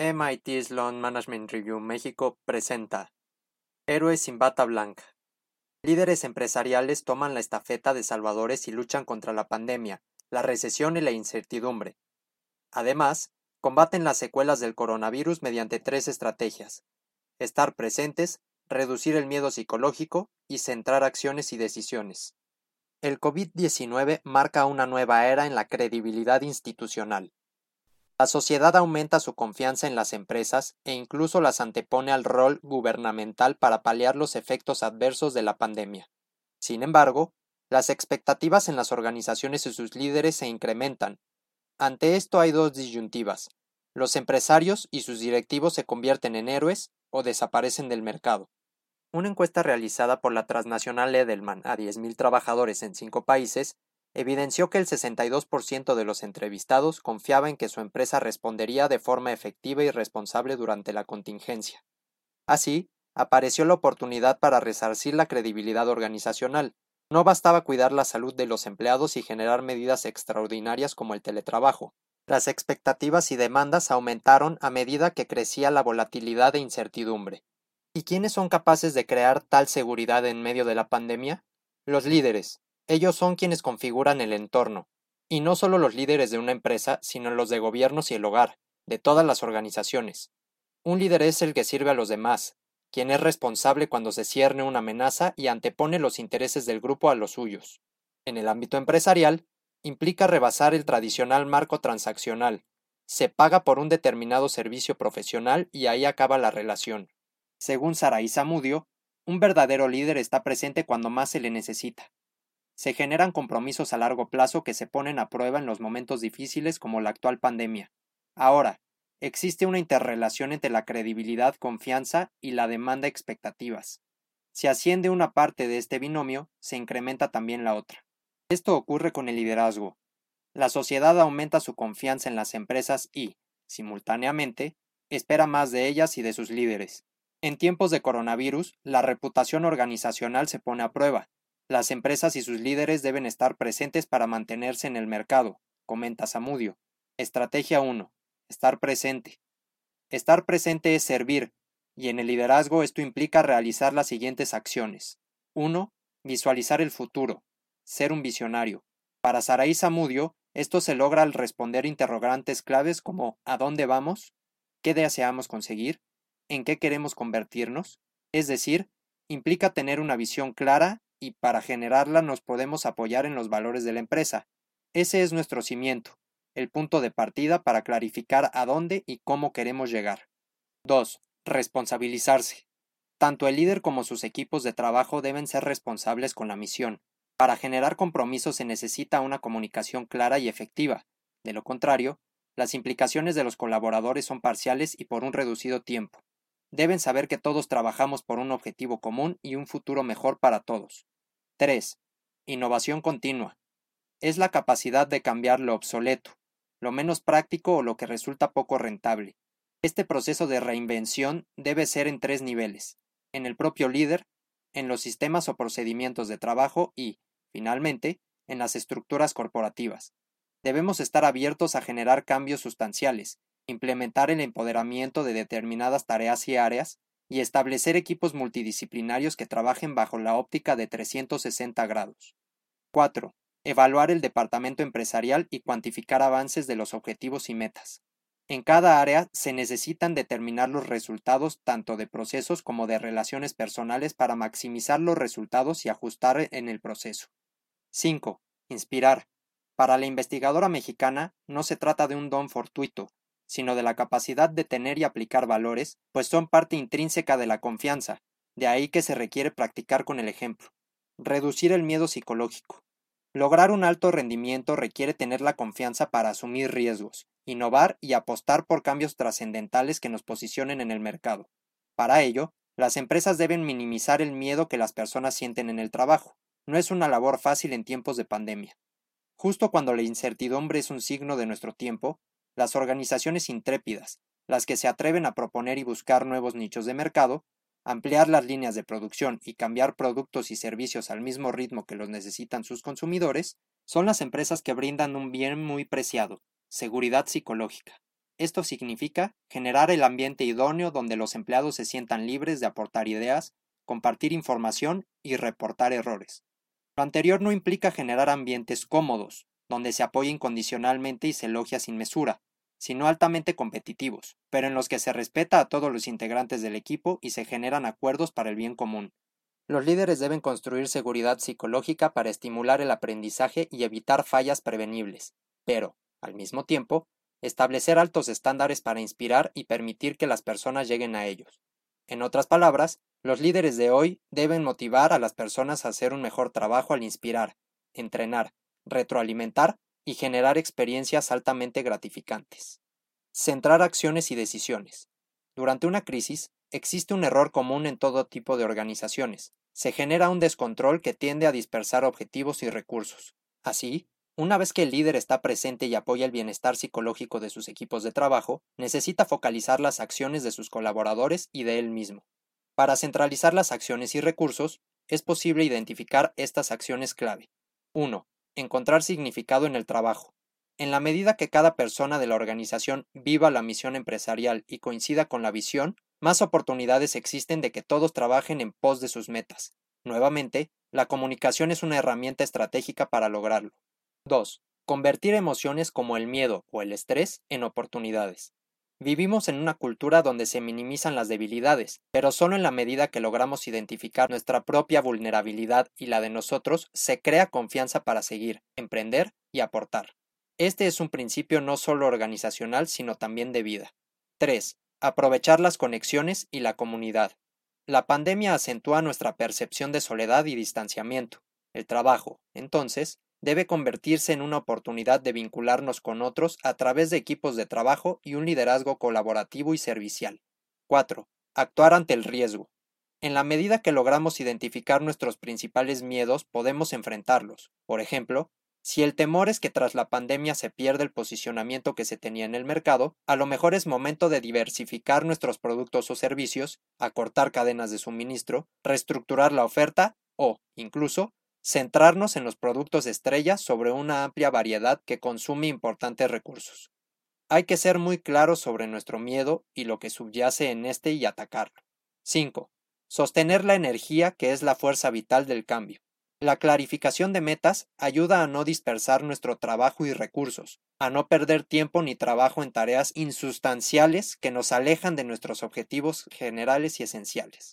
MIT Sloan Management Review México presenta Héroes sin bata blanca. Líderes empresariales toman la estafeta de salvadores y luchan contra la pandemia, la recesión y la incertidumbre. Además, combaten las secuelas del coronavirus mediante tres estrategias. Estar presentes, reducir el miedo psicológico y centrar acciones y decisiones. El COVID-19 marca una nueva era en la credibilidad institucional. La sociedad aumenta su confianza en las empresas e incluso las antepone al rol gubernamental para paliar los efectos adversos de la pandemia. Sin embargo, las expectativas en las organizaciones y sus líderes se incrementan. Ante esto hay dos disyuntivas. Los empresarios y sus directivos se convierten en héroes o desaparecen del mercado. Una encuesta realizada por la transnacional Edelman a 10.000 trabajadores en cinco países evidenció que el 62% de los entrevistados confiaba en que su empresa respondería de forma efectiva y responsable durante la contingencia. Así, apareció la oportunidad para resarcir la credibilidad organizacional. No bastaba cuidar la salud de los empleados y generar medidas extraordinarias como el teletrabajo. Las expectativas y demandas aumentaron a medida que crecía la volatilidad e incertidumbre. ¿Y quiénes son capaces de crear tal seguridad en medio de la pandemia? Los líderes, ellos son quienes configuran el entorno, y no solo los líderes de una empresa, sino los de gobiernos y el hogar, de todas las organizaciones. Un líder es el que sirve a los demás, quien es responsable cuando se cierne una amenaza y antepone los intereses del grupo a los suyos. En el ámbito empresarial, implica rebasar el tradicional marco transaccional. Se paga por un determinado servicio profesional y ahí acaba la relación. Según Saraí Zamudio, un verdadero líder está presente cuando más se le necesita, se generan compromisos a largo plazo que se ponen a prueba en los momentos difíciles como la actual pandemia. Ahora, existe una interrelación entre la credibilidad, confianza y la demanda expectativas. Si asciende una parte de este binomio, se incrementa también la otra. Esto ocurre con el liderazgo. La sociedad aumenta su confianza en las empresas y, simultáneamente, espera más de ellas y de sus líderes. En tiempos de coronavirus, la reputación organizacional se pone a prueba, las empresas y sus líderes deben estar presentes para mantenerse en el mercado, comenta Samudio. Estrategia 1. Estar presente. Estar presente es servir, y en el liderazgo esto implica realizar las siguientes acciones. 1. Visualizar el futuro. Ser un visionario. Para Saraí Samudio, esto se logra al responder interrogantes claves como ¿a dónde vamos? ¿Qué deseamos conseguir? ¿En qué queremos convertirnos? Es decir, implica tener una visión clara y para generarla nos podemos apoyar en los valores de la empresa. Ese es nuestro cimiento, el punto de partida para clarificar a dónde y cómo queremos llegar. 2. Responsabilizarse. Tanto el líder como sus equipos de trabajo deben ser responsables con la misión. Para generar compromisos se necesita una comunicación clara y efectiva. De lo contrario, las implicaciones de los colaboradores son parciales y por un reducido tiempo. Deben saber que todos trabajamos por un objetivo común y un futuro mejor para todos. 3. Innovación continua. Es la capacidad de cambiar lo obsoleto, lo menos práctico o lo que resulta poco rentable. Este proceso de reinvención debe ser en tres niveles, en el propio líder, en los sistemas o procedimientos de trabajo y, finalmente, en las estructuras corporativas. Debemos estar abiertos a generar cambios sustanciales, implementar el empoderamiento de determinadas tareas y áreas, y establecer equipos multidisciplinarios que trabajen bajo la óptica de 360 grados. 4. Evaluar el departamento empresarial y cuantificar avances de los objetivos y metas. En cada área se necesitan determinar los resultados tanto de procesos como de relaciones personales para maximizar los resultados y ajustar en el proceso. 5. Inspirar. Para la investigadora mexicana no se trata de un don fortuito, sino de la capacidad de tener y aplicar valores, pues son parte intrínseca de la confianza, de ahí que se requiere practicar con el ejemplo. Reducir el miedo psicológico. Lograr un alto rendimiento requiere tener la confianza para asumir riesgos, innovar y apostar por cambios trascendentales que nos posicionen en el mercado. Para ello, las empresas deben minimizar el miedo que las personas sienten en el trabajo. No es una labor fácil en tiempos de pandemia. Justo cuando la incertidumbre es un signo de nuestro tiempo, las organizaciones intrépidas, las que se atreven a proponer y buscar nuevos nichos de mercado, ampliar las líneas de producción y cambiar productos y servicios al mismo ritmo que los necesitan sus consumidores, son las empresas que brindan un bien muy preciado, seguridad psicológica. Esto significa generar el ambiente idóneo donde los empleados se sientan libres de aportar ideas, compartir información y reportar errores. Lo anterior no implica generar ambientes cómodos, donde se apoya incondicionalmente y se elogia sin mesura, sino altamente competitivos, pero en los que se respeta a todos los integrantes del equipo y se generan acuerdos para el bien común. Los líderes deben construir seguridad psicológica para estimular el aprendizaje y evitar fallas prevenibles, pero, al mismo tiempo, establecer altos estándares para inspirar y permitir que las personas lleguen a ellos. En otras palabras, los líderes de hoy deben motivar a las personas a hacer un mejor trabajo al inspirar, entrenar, retroalimentar y generar experiencias altamente gratificantes. Centrar acciones y decisiones. Durante una crisis, existe un error común en todo tipo de organizaciones. Se genera un descontrol que tiende a dispersar objetivos y recursos. Así, una vez que el líder está presente y apoya el bienestar psicológico de sus equipos de trabajo, necesita focalizar las acciones de sus colaboradores y de él mismo. Para centralizar las acciones y recursos, es posible identificar estas acciones clave. 1. Encontrar significado en el trabajo. En la medida que cada persona de la organización viva la misión empresarial y coincida con la visión, más oportunidades existen de que todos trabajen en pos de sus metas. Nuevamente, la comunicación es una herramienta estratégica para lograrlo. 2. Convertir emociones como el miedo o el estrés en oportunidades. Vivimos en una cultura donde se minimizan las debilidades, pero solo en la medida que logramos identificar nuestra propia vulnerabilidad y la de nosotros, se crea confianza para seguir, emprender y aportar. Este es un principio no solo organizacional, sino también de vida. 3. Aprovechar las conexiones y la comunidad. La pandemia acentúa nuestra percepción de soledad y distanciamiento. El trabajo, entonces, debe convertirse en una oportunidad de vincularnos con otros a través de equipos de trabajo y un liderazgo colaborativo y servicial. 4. Actuar ante el riesgo. En la medida que logramos identificar nuestros principales miedos, podemos enfrentarlos. Por ejemplo, si el temor es que tras la pandemia se pierde el posicionamiento que se tenía en el mercado, a lo mejor es momento de diversificar nuestros productos o servicios, acortar cadenas de suministro, reestructurar la oferta o, incluso, centrarnos en los productos estrella sobre una amplia variedad que consume importantes recursos. Hay que ser muy claros sobre nuestro miedo y lo que subyace en este y atacarlo. 5. Sostener la energía que es la fuerza vital del cambio. La clarificación de metas ayuda a no dispersar nuestro trabajo y recursos, a no perder tiempo ni trabajo en tareas insustanciales que nos alejan de nuestros objetivos generales y esenciales.